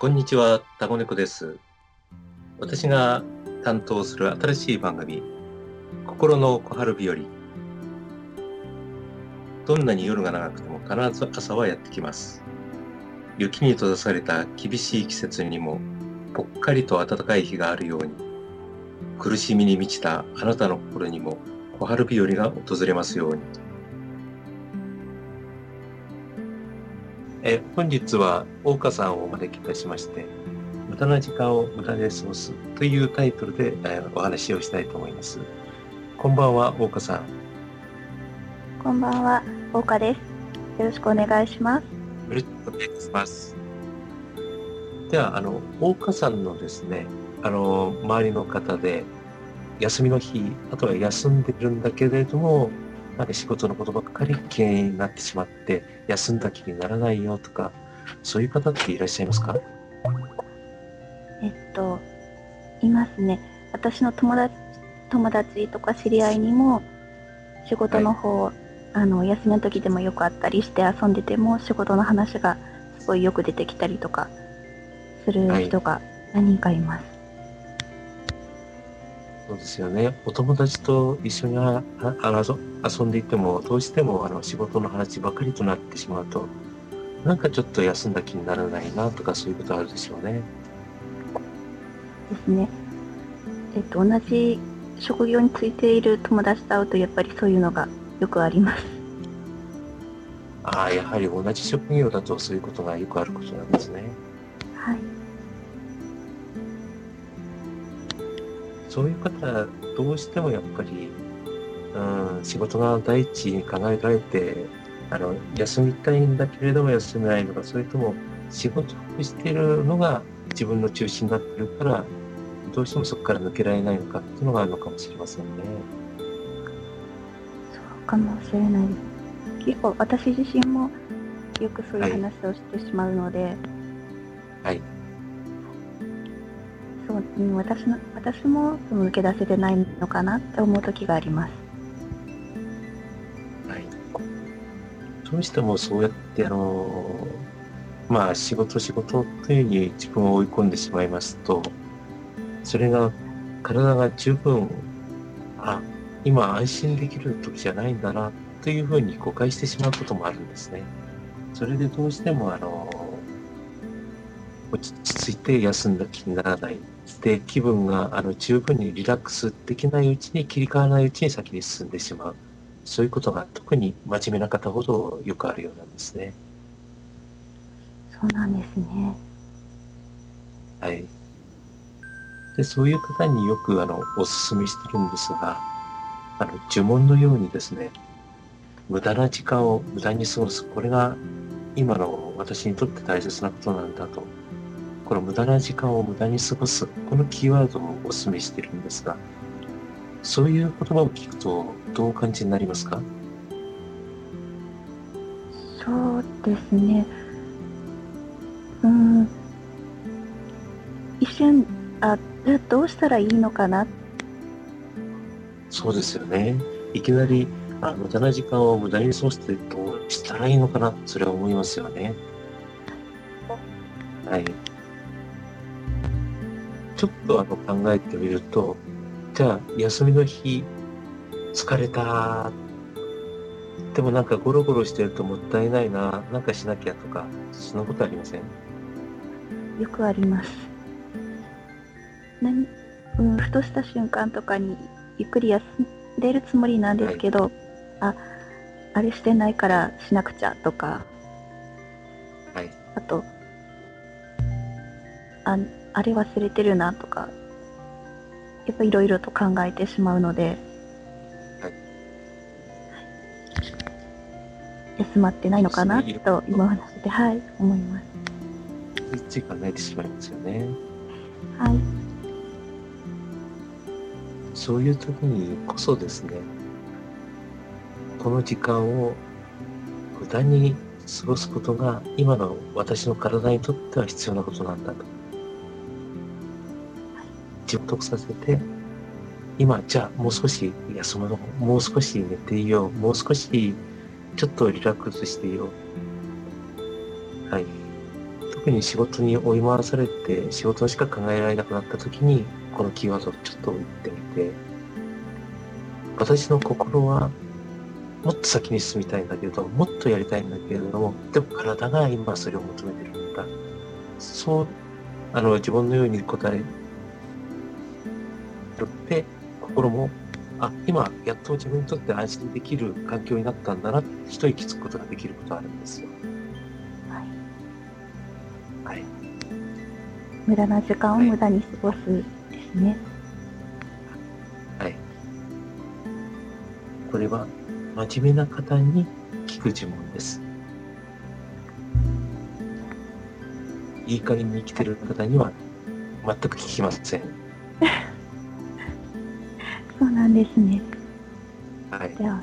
こんにちは、タゴネコです。私が担当する新しい番組、心の小春日和。どんなに夜が長くても必ず朝はやってきます。雪に閉ざされた厳しい季節にも、ぽっかりと暖かい日があるように、苦しみに満ちたあなたの心にも小春日和が訪れますように。え本日は大岡さんをお招きいたしまして、無駄な時間を無駄で過ごすというタイトルで、えお話をしたいと思います。こんばんは、大岡さん。こんばんは、大岡です。よろしくお願いします。よろしくお願いします。では、あの、大岡さんのですね、あの、周りの方で、休みの日、あとは休んでるんだけれども、なんか仕事のことばっかり気になってしまって、休んだ気にならないよとか、そういう方っていらっしゃいますか？えっと、いますね。私の友達友達とか知り合いにも、仕事の方、あの、休みの時でもよくあったりして遊んでても、仕事の話がすごいよく出てきたりとか、する人が何人かいます。そうですよね。お友達と一緒にあ遊んでいても、どうしてもあの仕事の話ばかりとなってしまうと、なんかちょっと休んだ気にならないなとかそういうことあるでしょうね。ですね。えっと、同じ職業についている友達と会うと、やっぱりそういうのがよくあります。ああ、やはり同じ職業だとそういうことがよくあることなんですね。はい。そういう方、どうしてもやっぱり、うん、仕事が第一に考えられて、あの、休みたいんだけれども休めないのか、それとも仕事をしているのが自分の中心になってるから、どうしてもそこから抜けられないのかっていうのがあるのかもしれませんね。そうかもしれないです。結構私自身もよくそういう話をしてしまうので、はい。そうん私の私もその抜け出せてないのかなって思う時があります。はい。どうしてもそうやって、あの、まあ仕事仕事というふうに自分を追い込んでしまいますと、それが体が十分、あ、今安心できる時じゃないんだなというふうに誤解してしまうこともあるんですね。それでどうしてもあの、落ち着いて休んだ気にならない。で、気分があの十分にリラックスできないうちに切り替わらないうちに先に進んでしまう。そういうことが特に真面目な方ほどよくあるようなんですね。そうなんですね。はい。で、そういう方によくあの、お勧めしてるんですが、あの、呪文のようにですね、無駄な時間を無駄に過ごす。これが今の私にとって大切なことなんだと。この無駄な時間を無駄に過ごす。このキーワードをお勧めしてるんですが、そういう言葉を聞くとどうお感じになりますか？そうですね。うーん。一瞬、あどうしたらいいのかな？そうですよね。いきなり、あ無駄な時間を無駄に過ごしてどうしたらいいのかな、それは思いますよね。はい。ちょっとあの考えてみると、じゃあ休みの日、疲れた。でもなんかゴロゴロしてるともったいないな、なんかしなきゃとか、そんなことありません？よくあります。何？うん、ふとした瞬間とかにゆっくり休んでるつもりなんですけど、あ、あれしてないからしなくちゃとか、はい。あと、あ、あれ忘れてるなとか、やっぱいろいろと考えてしまうので、はい休まってないのかなと今話して、はい、思います。つい考えてしまいますよね。はい。そういう時にこそですね、この時間を無駄に過ごすことが今の私の体にとっては必要なことなんだと。自分得させて、今、じゃあもう少し休むの、もう少し寝ていよう、もう少しちょっとリラックスしていよう。はい。特に仕事に追い回されて仕事しか考えられなくなった時にこのキーワードをちょっと言ってみて私の心はもっと先に進みたいんだけれどもっとやりたいんだけれどもでも体が今それを求めてるんだそうあの自分のように答えるって心もあ今やっと自分にとって安心できる環境になったんだな一息つくことができることがあるんですよ。はい。はい。無駄な時間を無駄に過ごすですね。はい。これは真面目な方に聞く呪文です。いい加減に生きてる方には全く聞きません。そうなんですね。はい。じゃあ、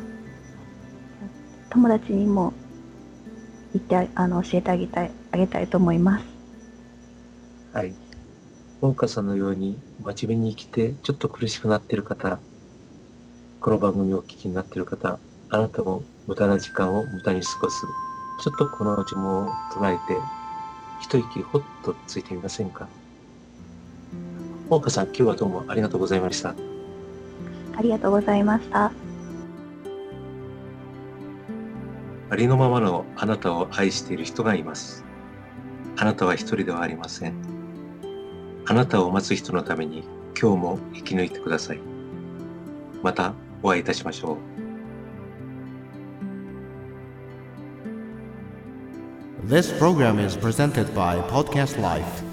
友達にも言ってああの教えてあげたいあげたいと思います。はい。農家さんのように真面目に生きてちょっと苦しくなっている方、この番組をお聞きになっている方、あなたも無駄な時間を無駄に過ごす。ちょっとこの呪文を唱えて、一息ほっとついてみませんか？農家さん、今日はどうもありがとうございました。ありがとうございました。ありのままのあなたを愛している人がいます。あなたは一人ではありません。あなたを待つ人のために今日も生き抜いてください。またお会いいたしましょう。This program is presented by Podcast Life.